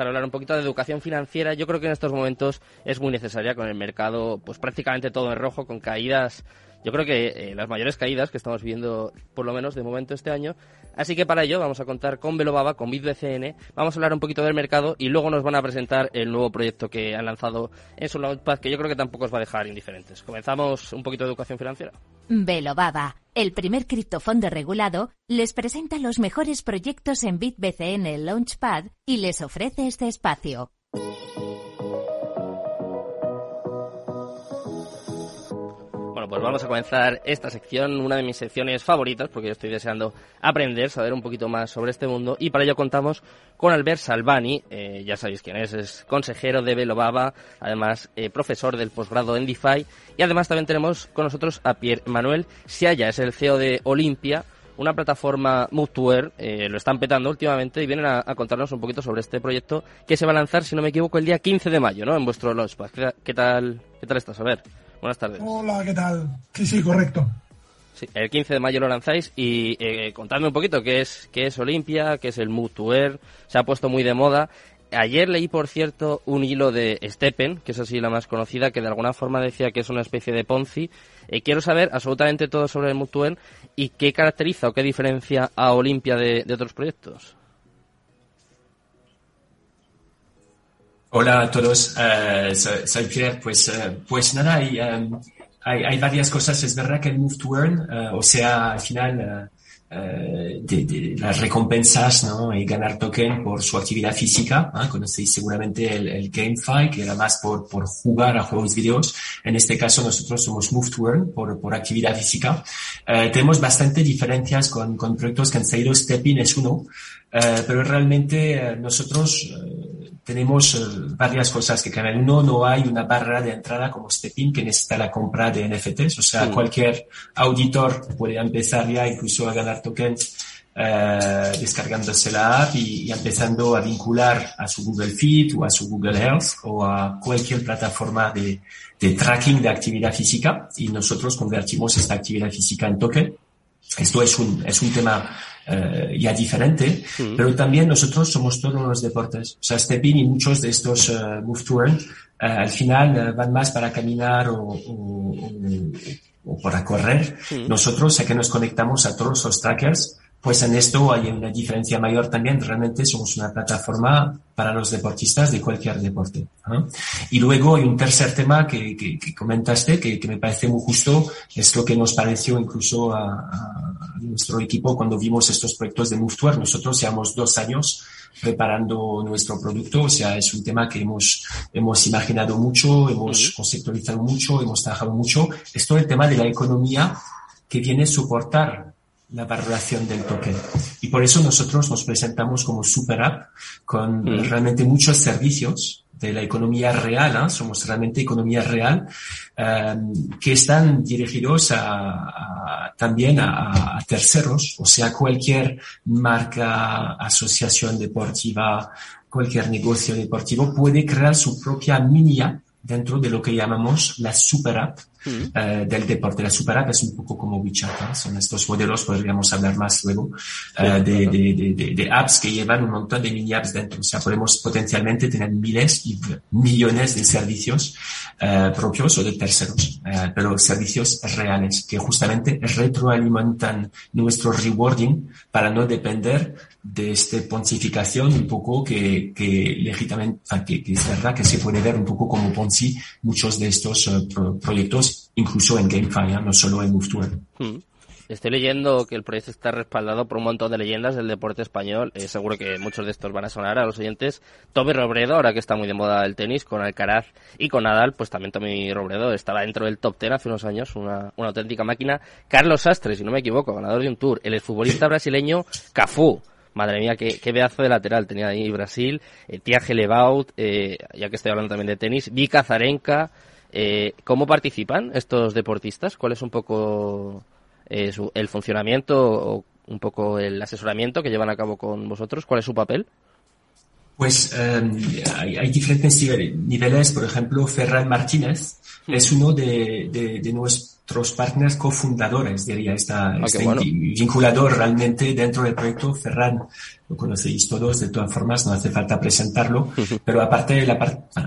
comenzar a hablar un poquito de educación financiera. Yo creo que en estos momentos es muy necesaria con el mercado, pues prácticamente todo en rojo, con caídas yo creo que eh, las mayores caídas que estamos viendo, por lo menos de momento este año. Así que para ello vamos a contar con Velobaba, con BitBCN, vamos a hablar un poquito del mercado y luego nos van a presentar el nuevo proyecto que han lanzado en su Launchpad, que yo creo que tampoco os va a dejar indiferentes. Comenzamos un poquito de educación financiera. Velobaba, el primer criptofondo regulado, les presenta los mejores proyectos en BitBCN Launchpad y les ofrece este espacio. Pues vamos a comenzar esta sección, una de mis secciones favoritas, porque yo estoy deseando aprender, saber un poquito más sobre este mundo, y para ello contamos con Albert Salvani, eh, ya sabéis quién es, es consejero de Velobaba, además eh, profesor del posgrado en DeFi, y además también tenemos con nosotros a Pierre Manuel Siaya, es el CEO de Olimpia, una plataforma Mutuer, eh, lo están petando últimamente y vienen a, contarnos un poquito sobre este proyecto que se va a lanzar, si no me equivoco, el día 15 de mayo, ¿no? En vuestro Launchpad. ¿Qué, qué tal, qué tal estás? A ver. Buenas tardes. Hola, ¿qué tal? Sí, sí, correcto. Sí, el 15 de mayo lo lanzáis y eh, contadme un poquito qué es, qué es Olimpia, qué es el Mutuer, se ha puesto muy de moda. Ayer leí, por cierto, un hilo de Steppen, que es así la más conocida, que de alguna forma decía que es una especie de Ponzi. Eh, quiero saber absolutamente todo sobre el Mutuer y qué caracteriza o qué diferencia a Olimpia de otros proyectos. Hola a todos, uh, soy, Pierre. Pues, uh, pues nada, hay, um, hay, hay, varias cosas. Es verdad que el Move to Earn, uh, o sea, al final, de, de, las recompensas ¿no? y ganar token por su actividad física. ¿no? Conocéis seguramente el, el GameFi, que era más por, por jugar a juegos videos. En este caso nosotros somos Move to Earn por, por actividad física. tenemos bastante diferencias con, con proyectos que han salido. Stepping es uno, pero realmente nosotros tenemos eh, varias cosas que cambian. Uno, no hay una barra de entrada como Stepin que necesita la compra de NFTs. O sea, cualquier auditor puede empezar ya incluso a ganar tokens eh, descargándose la app y, empezando a vincular a su Google Feed o a su Google Health o a cualquier plataforma de, de tracking de actividad física y nosotros convertimos esta actividad física en token. Esto es un, es un tema eh, ya diferente, pero también nosotros somos todos los deportes. O sea, Stepin y muchos de estos uh, Move to Earn, uh, al final uh, van más para caminar o, o, o, para correr. Nosotros, sé que nos conectamos a todos los trackers pues en esto hay una diferencia mayor también. Realmente somos una plataforma para los deportistas de cualquier deporte. Y luego hay un tercer tema que, que, que comentaste, que, que, me parece muy justo, es lo que nos pareció incluso a, a nuestro equipo cuando vimos estos proyectos de Move Nosotros llevamos dos años preparando nuestro producto, o sea, es un tema que hemos, hemos imaginado mucho, hemos conceptualizado mucho, hemos trabajado mucho. Es todo el tema de la economía que viene a soportar la valoración del token. Y por eso nosotros nos presentamos como super app con mm. realmente muchos servicios de la economía real, ¿eh? somos realmente economía real, um, que están dirigidos a, a también a, a, terceros, o sea, cualquier marca, asociación deportiva, cualquier negocio deportivo puede crear su propia mini app dentro de lo que llamamos la super app mm. eh, del deporte. La super app es un poco como WeChat, son estos modelos, podríamos hablar más luego, eh, de, de, de, de, apps que llevan un montón de mini apps dentro. O sea, podemos potencialmente tener miles y millones de servicios eh, propios o de terceros, eh, pero servicios reales que justamente retroalimentan nuestro rewarding para no depender de esta pontificación un poco que, que legítimamente, que, que, es verdad que se puede ver un poco como Ponzi muchos de estos uh, pro proyectos, incluso en GameFi, ¿eh? no solo en Move hmm. Estoy leyendo que el proyecto está respaldado por un montón de leyendas del deporte español. Eh, seguro que muchos de estos van a sonar a los oyentes. Tommy Robredo, ahora que está muy de moda el tenis, con Alcaraz y con Nadal, pues también Tommy Robredo estaba dentro del top ten hace unos años, una, una auténtica máquina. Carlos Sastre, si no me equivoco, ganador de un tour. El futbolista brasileño Cafú, Madre mía, qué, qué pedazo de lateral tenía ahí Brasil. Eh, Tiago Levaut, eh, ya que estoy hablando también de tenis. Vika Zarenka. Eh, ¿Cómo participan estos deportistas? ¿Cuál es un poco eh, su, el funcionamiento o un poco el asesoramiento que llevan a cabo con vosotros? ¿Cuál es su papel? Pues hay, diferentes niveles. Por ejemplo, Ferran Martínez hmm. es uno de, de, de nuestros partners cofundadores, diría, está, ah, vinculador realmente dentro del proyecto. Ferran, lo conocéis todos, de todas formas, no hace falta presentarlo, pero aparte, la,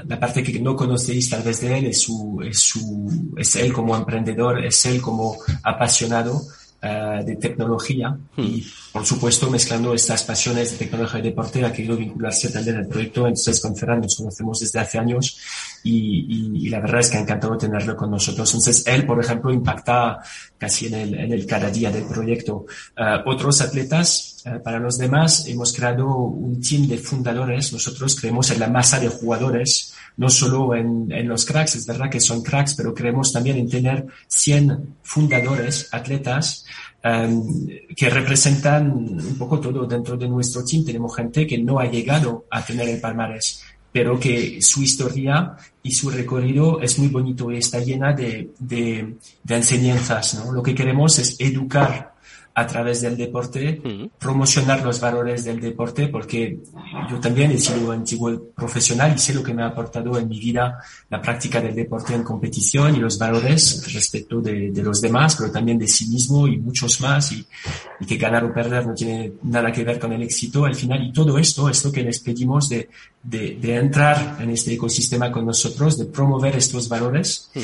la parte que no conocéis tal vez de él es su, es su, es él como emprendedor, es él como apasionado eh, de tecnología y, hmm. por supuesto, mezclando estas pasiones de tecnología y deporte, ha querido vincularse también al proyecto. Entonces, con Ferran nos conocemos desde hace años y, y, la verdad es que ha encantado tenerlo con nosotros. Entonces, él, por ejemplo, impacta casi en el, en el cada día del proyecto. Uh, otros atletas, uh, para los demás, hemos creado un team de fundadores. Nosotros creemos en la masa de jugadores no solo en, en, los cracks, es verdad que son cracks, pero creemos también en tener 100 fundadores, atletas, um, que representan un poco todo dentro de nuestro team. Tenemos gente que no ha llegado a tener el palmarés, pero que su historia y su recorrido es muy bonito y está llena de, de, de enseñanzas. ¿no? Lo que queremos es educar a través del deporte, promocionar los valores del deporte, porque yo también he sido antiguo profesional y sé lo que me ha aportado en mi vida la práctica del deporte en competición y los valores respecto de, de los demás, pero también de sí mismo y muchos más, y, y, que ganar o perder no tiene nada que ver con el éxito al final. Y todo esto es lo que les pedimos de, de, de entrar en este ecosistema con nosotros, de promover estos valores uh,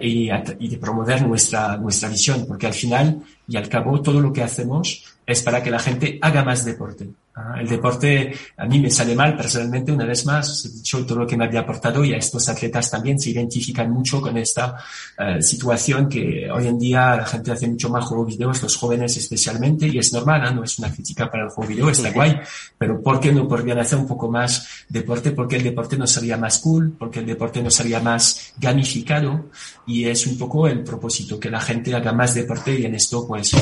y, y de promover nuestra, nuestra visión, porque al final y al cabo todo lo que hacemos es para que la gente haga más deporte. Ah, el deporte a mí me sale mal personalmente, una vez más, he dicho todo lo que me había aportado y a estos atletas también se identifican mucho con esta uh, situación que hoy en día la gente hace mucho más juego videos, los jóvenes especialmente, y es normal, ¿eh? no es una crítica para el juego video, está guay, pero ¿por qué no podrían hacer un poco más deporte? Porque el deporte no sería más cool, porque el deporte no sería más gamificado y es un poco el propósito, que la gente haga más deporte y en esto pues uh,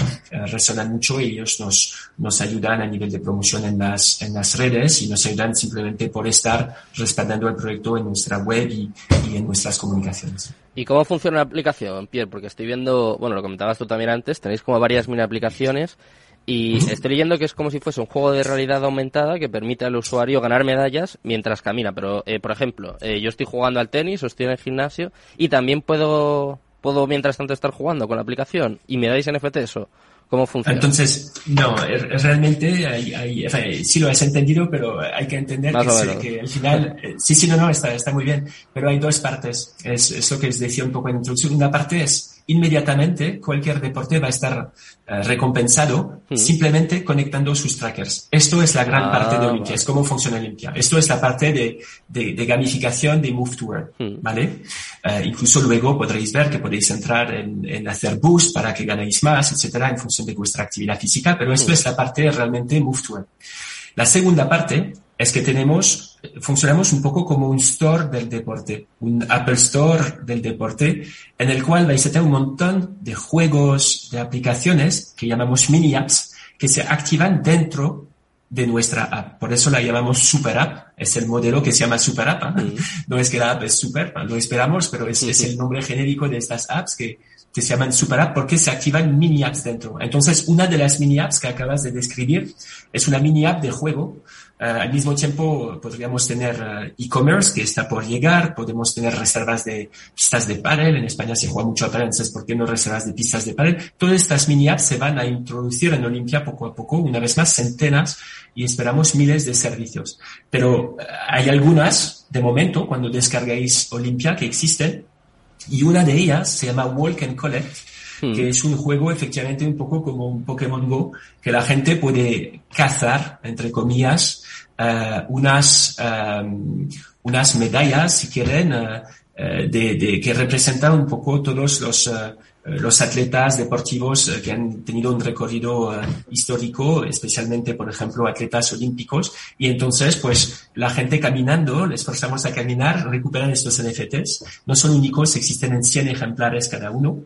resonan mucho y ellos nos, nos ayudan a nivel de promoción en las, en las redes y nos ayudan simplemente por estar respaldando el proyecto en nuestra web y, y en nuestras comunicaciones. ¿Y cómo funciona la aplicación, Pierre? Porque estoy viendo, bueno, lo comentabas tú también antes, tenéis como varias mini aplicaciones y estoy leyendo que es como si fuese un juego de realidad aumentada que permite al usuario ganar medallas mientras camina. Pero, eh, por ejemplo, eh, yo estoy jugando al tenis o estoy en el gimnasio y también puedo, puedo mientras tanto estar jugando con la aplicación y me dais NFT eso. ¿Cómo funciona? Entonces, no, realmente hay, hay, sí lo has entendido, pero hay que entender que, que, al final, eh, sí, sí, no, no, está, está muy bien, pero hay dos partes. Es, es lo que les decía un poco en introducción. Una parte es inmediatamente cualquier deporte va a estar uh, recompensado hmm. simplemente conectando sus trackers. Esto es la gran ah, parte de Olympia, es cómo funciona Olympia. Esto es la parte de, de, de gamificación de Move to Earn, hmm. ¿vale? Uh, incluso luego podréis ver que podéis entrar en, en, hacer boost para que ganéis más, etcétera, en función de vuestra actividad física, pero esto hmm. es la parte realmente Move to Earn. La segunda parte es que tenemos, funcionamos un poco como un store del deporte, un Apple Store del deporte, en el cual vais a tener un montón de juegos, de aplicaciones que llamamos mini apps, que se activan dentro de nuestra app. Por eso la llamamos Super App. Es el modelo que se llama Super App. ¿eh? No es que la app es super, lo esperamos, pero es, es el nombre genérico de estas apps que, que se llaman Super App porque se activan mini apps dentro. Entonces, una de las mini apps que acabas de describir es una mini app de juego Uh, al mismo tiempo podríamos tener uh, e-commerce que está por llegar, podemos tener reservas de pistas de pádel, en España se juega mucho a pádel, entonces ¿por qué no reservas de pistas de pádel? Todas estas mini apps se van a introducir en Olimpia poco a poco, una vez más centenas y esperamos miles de servicios. Pero uh, hay algunas, de momento, cuando descargáis Olimpia, que existen, y una de ellas se llama Walk and Collect, hmm. que es un juego efectivamente un poco como un Pokémon Go, que la gente puede cazar, entre comillas, uh, unas, um, unas medallas, si quieren, uh, de, de, que representan un poco todos los, uh, los atletas deportivos que han tenido un recorrido histórico, especialmente, por ejemplo, atletas olímpicos. Y entonces, pues, la gente caminando, les forzamos a caminar, recuperan estos NFTs. No son únicos, existen en 100 ejemplares cada uno.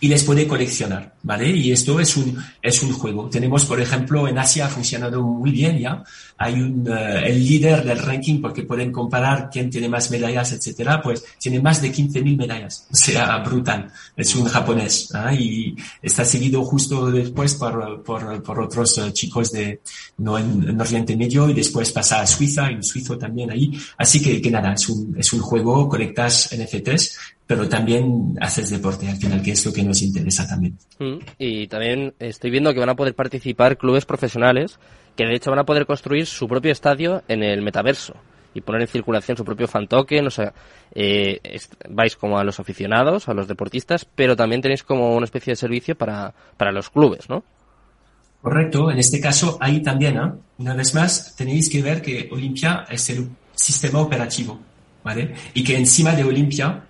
Y les puede coleccionar, ¿vale? Y esto es un, es un juego. Tenemos, por ejemplo, en Asia ha funcionado muy bien ya. Hay un, eh, el líder del ranking porque pueden comparar quién tiene más medallas, etcétera, pues tiene más de 15.000 medallas. O sea, brutal. Es un japonés, ¿ah? Y está seguido justo después por, por, por otros eh, chicos de, no en, en, Oriente Medio y después pasa a Suiza, hay un suizo también ahí. Así que, que nada, es un, es un juego, conectas NFTs pero también haces deporte al final, que es lo que nos interesa también. Mm, y también estoy viendo que van a poder participar clubes profesionales que de hecho van a poder construir su propio estadio en el metaverso y poner en circulación su propio fan token, o sea, eh, vais como a los aficionados, a los deportistas, pero también tenéis como una especie de servicio para, para los clubes, ¿no? Correcto, en este caso ahí también, ¿eh? una vez más, tenéis que ver que Olimpia es el sistema operativo, ¿vale? Y que encima de Olimpia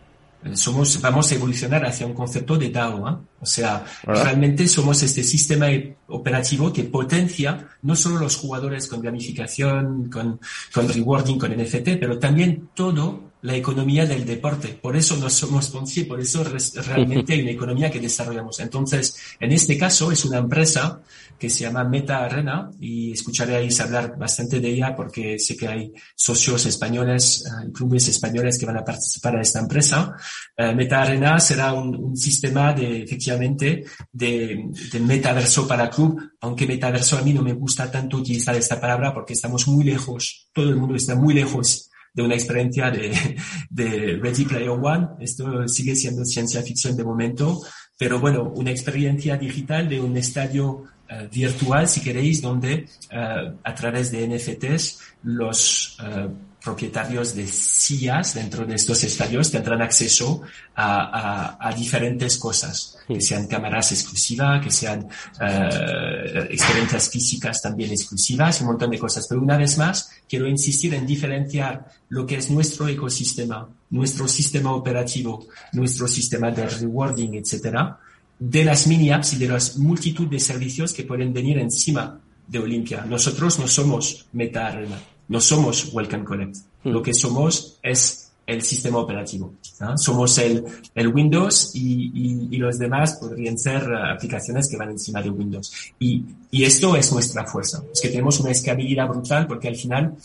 somos, vamos a evolucionar hacia un concepto de DAO. ¿eh? O sea, realmente somos este sistema operativo que potencia no solo los jugadores con gamificación, con, con rewarding, con NFT, pero también todo la economía del deporte. Por eso no somos Ponzi, por eso realmente hay una economía que desarrollamos. Entonces, en este caso es una empresa que se llama Meta Arena y escucharéis hablar bastante de ella porque sé que hay socios españoles, uh, clubes españoles que van a participar en esta empresa. Uh, Meta Arena será un, un, sistema de, efectivamente, de, de metaverso para club, aunque metaverso a mí no me gusta tanto utilizar esta palabra porque estamos muy lejos, todo el mundo está muy lejos de una experiencia de, de Ready Player One. Esto sigue siendo ciencia ficción de momento, pero bueno, una experiencia digital de un estadio uh, virtual, si queréis, donde uh, a través de NFTs los uh, propietarios de sillas dentro de estos estadios tendrán acceso a, a, a diferentes cosas, que sean cámaras exclusivas, que sean uh, experiencias físicas también exclusivas, un montón de cosas. Pero una vez más, quiero insistir en diferenciar lo que es nuestro ecosistema, nuestro sistema operativo, nuestro sistema de rewarding, etcétera, de las mini apps y de la multitud de servicios que pueden venir encima de Olimpia. Nosotros no somos Meta Arena no somos Welcome Connect. Hmm. Lo que somos es el sistema operativo. ¿no? Somos el, el Windows y, y, y, los demás podrían ser uh, aplicaciones que van encima de Windows. Y, y esto es nuestra fuerza. Es que tenemos una escalabilidad brutal porque al final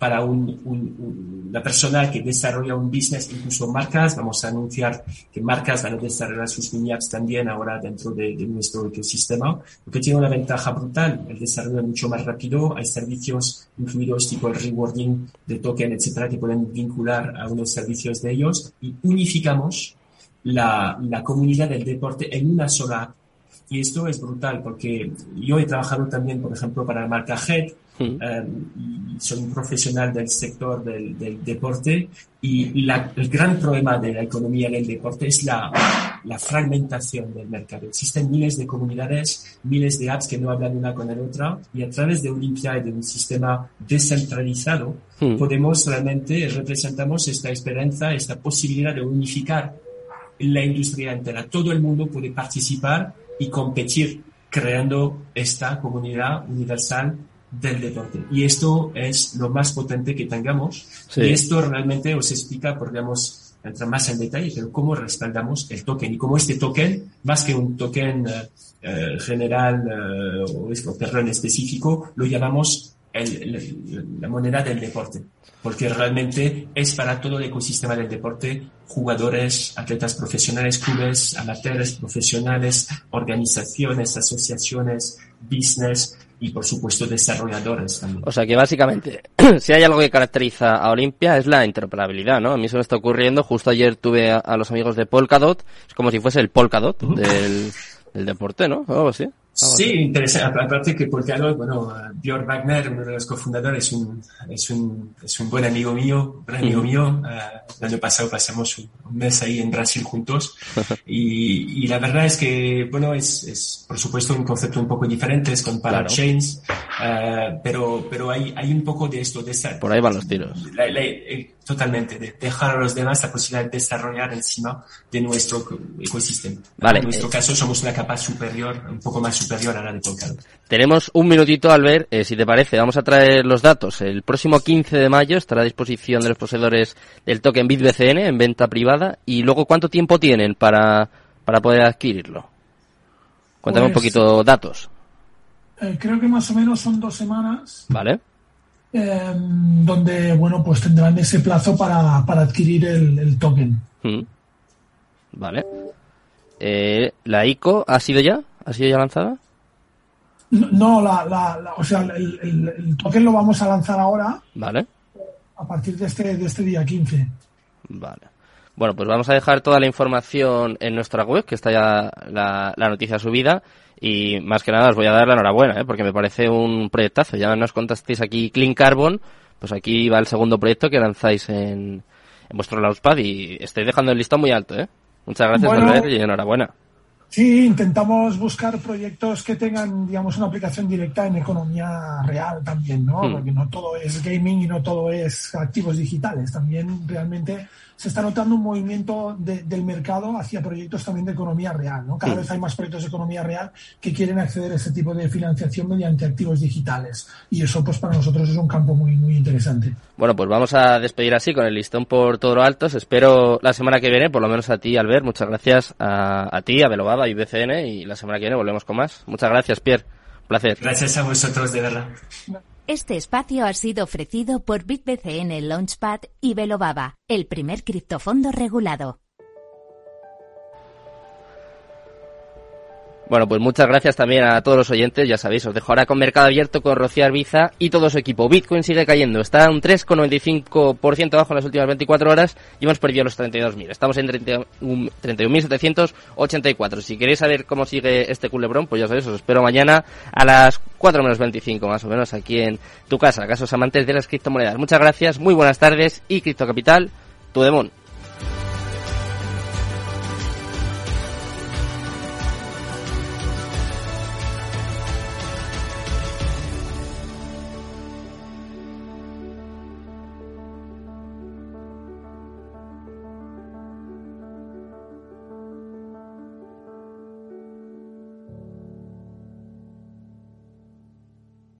para un, un, una persona que desarrolla un business, incluso marcas. Vamos a anunciar que marcas van a desarrollar sus mini apps también ahora dentro de, de nuestro ecosistema, lo que tiene una ventaja brutal. El desarrollo es mucho más rápido. Hay servicios incluidos tipo el rewarding de token, etcétera, que pueden vincular a unos servicios de ellos y unificamos la, la comunidad del deporte en una sola app. Y esto es brutal porque yo he trabajado también, por ejemplo, para la marca Head, Um, soy un profesional del sector del, del deporte y la, el gran problema de la economía del deporte es la, la, fragmentación del mercado. Existen miles de comunidades, miles de apps que no hablan una con la otra y a través de Olimpia y de un sistema descentralizado hmm. podemos realmente representamos esta esperanza, esta posibilidad de unificar la industria entera. Todo el mundo puede participar y competir creando esta comunidad universal del deporte. Y esto es lo más potente que tengamos. Sí. Y esto realmente os explica, podríamos entrar más en detalle, pero cómo respaldamos el token y cómo este token, más que un token uh, general uh, o, o perdón, específico, lo llamamos el, el, la moneda del deporte, porque realmente es para todo el ecosistema del deporte, jugadores, atletas profesionales, clubes, amateurs, profesionales, organizaciones, asociaciones, business, y por supuesto desarrolladores también. O sea que básicamente, si hay algo que caracteriza a Olimpia es la interoperabilidad, ¿no? A mí se me está ocurriendo, justo ayer tuve a, a los amigos de Polkadot, es como si fuese el Polkadot uh -huh. del, del, deporte, ¿no? O algo así. Sí, interesante. Aparte que Polkadot, bueno, Björn Wagner, uno de los cofundadores, es un, es un, es un buen amigo mío, buen amigo mío. Uh, el año pasado pasamos un, mes ahí en Brasil juntos. y, y, la verdad es que, bueno, es, es por supuesto un concepto un poco diferente, es con parachains, claro. uh, pero, pero hay, hay un poco de esto, de esa, Por ahí van los tiros. La, la, eh, totalmente, de dejar a los demás la posibilidad de desarrollar encima de nuestro ecosistema. Vale, en nuestro eh, caso somos una capa superior, un poco más superior a la de Polkadot. Tenemos un minutito, al ver, eh, si te parece, vamos a traer los datos. El próximo 15 de mayo estará a disposición de los poseedores del token BitBCN en venta privada y luego cuánto tiempo tienen para para poder adquirirlo? Cuéntame un Pues- poquito datos. Eh, creo que más o menos son dos semanas ¿Vale? Eh, donde, bueno, pues tendrán ese plazo para, para adquirir el, el token. Mm. Vale. Eh, ¿La ICO ha sido ya? ¿Ha sido ya lanzada? No, no, la, la- la- o sea, el, el- el token lo vamos a lanzar ahora Vale. a partir de este, de este día 15. Vale. Bueno, pues vamos a dejar toda la información en nuestra web, que está ya la, la noticia subida. Y más que nada os voy a dar la enhorabuena, ¿eh? porque me parece un proyectazo. Ya nos contasteis aquí Clean Carbon, pues aquí va el segundo proyecto que lanzáis en, en vuestro Launchpad y estáis dejando el listón muy alto. ¿eh? Muchas gracias, Bueno. Albert, y enhorabuena. Sí, intentamos buscar proyectos que tengan, digamos, una aplicación directa en economía real también, ¿no? Hmm. Porque no todo es gaming y no todo es activos digitales. También realmente se está notando un movimiento de- del mercado hacia proyectos también de economía real, ¿no? Cada vez hay más proyectos de economía real que quieren acceder a ese tipo de financiación mediante activos digitales. Y eso, pues, para nosotros es un campo muy, muy interesante. Bueno, pues vamos a despedir así con el listón por todo lo alto. Espero la semana que viene, por lo menos a ti, Albert. Muchas gracias a, a ti, a Belobaba y BCN. Y la semana que viene volvemos con más. Muchas gracias, Pierre. Placer. Gracias a vosotros, de verdad. Este espacio ha sido ofrecido por BitBCN Launchpad y Velobaba, el primer criptofondo regulado. Bueno, pues muchas gracias también a todos los oyentes. Ya sabéis, os dejo ahora con Mercado Abierto con Rocío Arbiza y todo su equipo. Bitcoin sigue cayendo. Está un 3,95% abajo en las últimas 24 horas y hemos perdido los 32.000. Estamos en 31 31.784. Si queréis saber cómo sigue este culebrón, pues ya sabéis, os espero mañana a las 4 menos 25 más o menos aquí en tu casa, casos amantes de las criptomonedas. Muchas gracias, muy buenas tardes y Cripto Capital, tu demon.